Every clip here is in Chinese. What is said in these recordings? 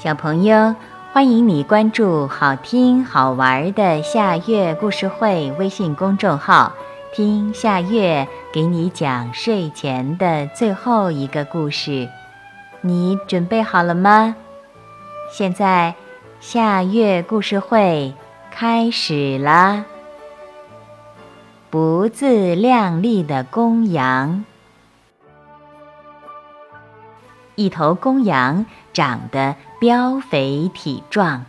小朋友，欢迎你关注好听好玩的夏月故事会微信公众号，听夏月给你讲睡前的最后一个故事。你准备好了吗？现在夏月故事会开始啦！不自量力的公羊。一头公羊长得膘肥体壮，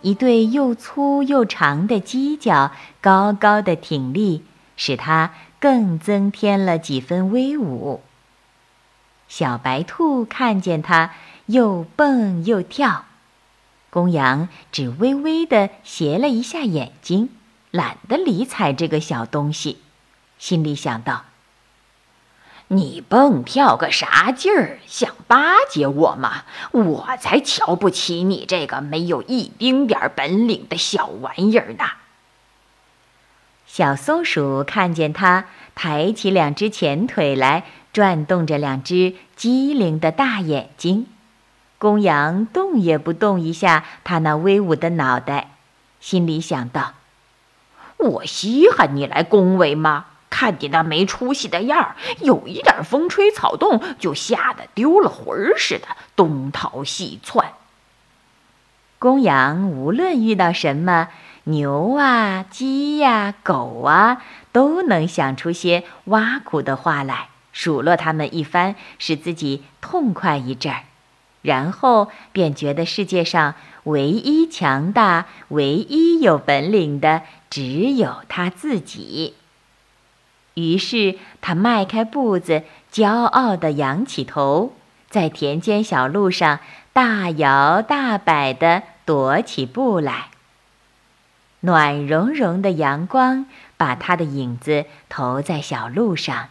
一对又粗又长的犄角高高的挺立，使它更增添了几分威武。小白兔看见它，又蹦又跳，公羊只微微地斜了一下眼睛，懒得理睬这个小东西，心里想到。你蹦跳个啥劲儿？想巴结我吗？我才瞧不起你这个没有一丁点本领的小玩意儿呢！小松鼠看见它，抬起两只前腿来，转动着两只机灵的大眼睛。公羊动也不动一下它那威武的脑袋，心里想到：我稀罕你来恭维吗？看你那没出息的样儿，有一点风吹草动就吓得丢了魂儿似的，东逃西窜。公羊无论遇到什么牛啊、鸡呀、狗啊，都能想出些挖苦的话来，数落他们一番，使自己痛快一阵儿，然后便觉得世界上唯一强大、唯一有本领的，只有他自己。于是他迈开步子，骄傲地仰起头，在田间小路上大摇大摆地踱起步来。暖融融的阳光把他的影子投在小路上，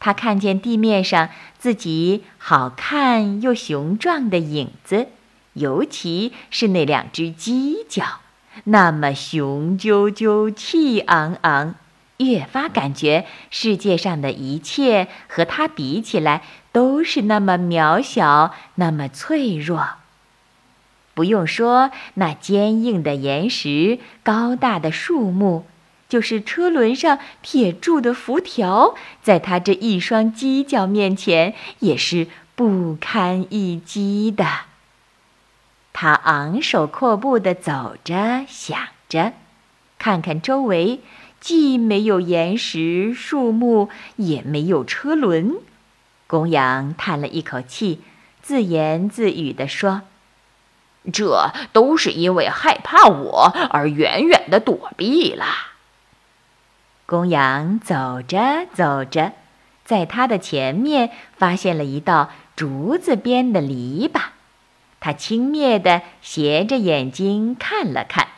他看见地面上自己好看又雄壮的影子，尤其是那两只犄角，那么雄赳赳、气昂昂。越发感觉世界上的一切和它比起来都是那么渺小，那么脆弱。不用说那坚硬的岩石、高大的树木，就是车轮上铁铸的辐条，在它这一双犄角面前也是不堪一击的。他昂首阔步地走着，想着，看看周围。既没有岩石、树木，也没有车轮。公羊叹了一口气，自言自语地说：“这都是因为害怕我而远远地躲避了。”公羊走着走着，在他的前面发现了一道竹子编的篱笆，他轻蔑地斜着眼睛看了看，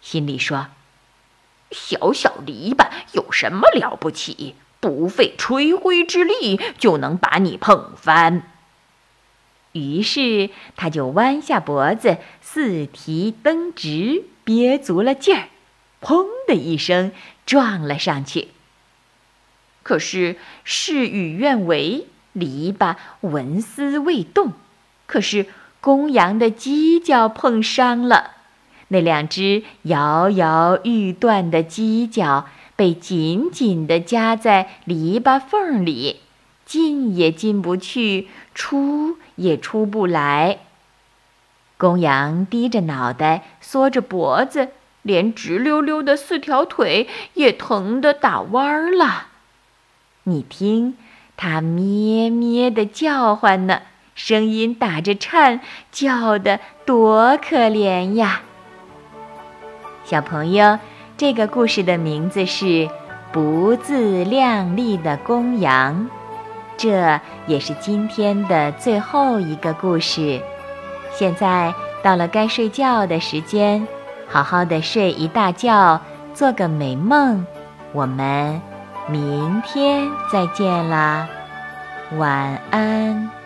心里说。小小篱笆有什么了不起？不费吹灰之力就能把你碰翻。于是他就弯下脖子，四蹄蹬直，憋足了劲儿，砰的一声撞了上去。可是事与愿违，篱笆纹丝未动。可是公羊的犄角碰伤了。那两只摇摇欲断的犄角被紧紧地夹在篱笆缝里，进也进不去，出也出不来。公羊低着脑袋，缩着脖子，连直溜溜的四条腿也疼得打弯儿了。你听，它咩咩地叫唤呢，声音打着颤，叫得多可怜呀！小朋友，这个故事的名字是《不自量力的公羊》，这也是今天的最后一个故事。现在到了该睡觉的时间，好好的睡一大觉，做个美梦。我们明天再见啦，晚安。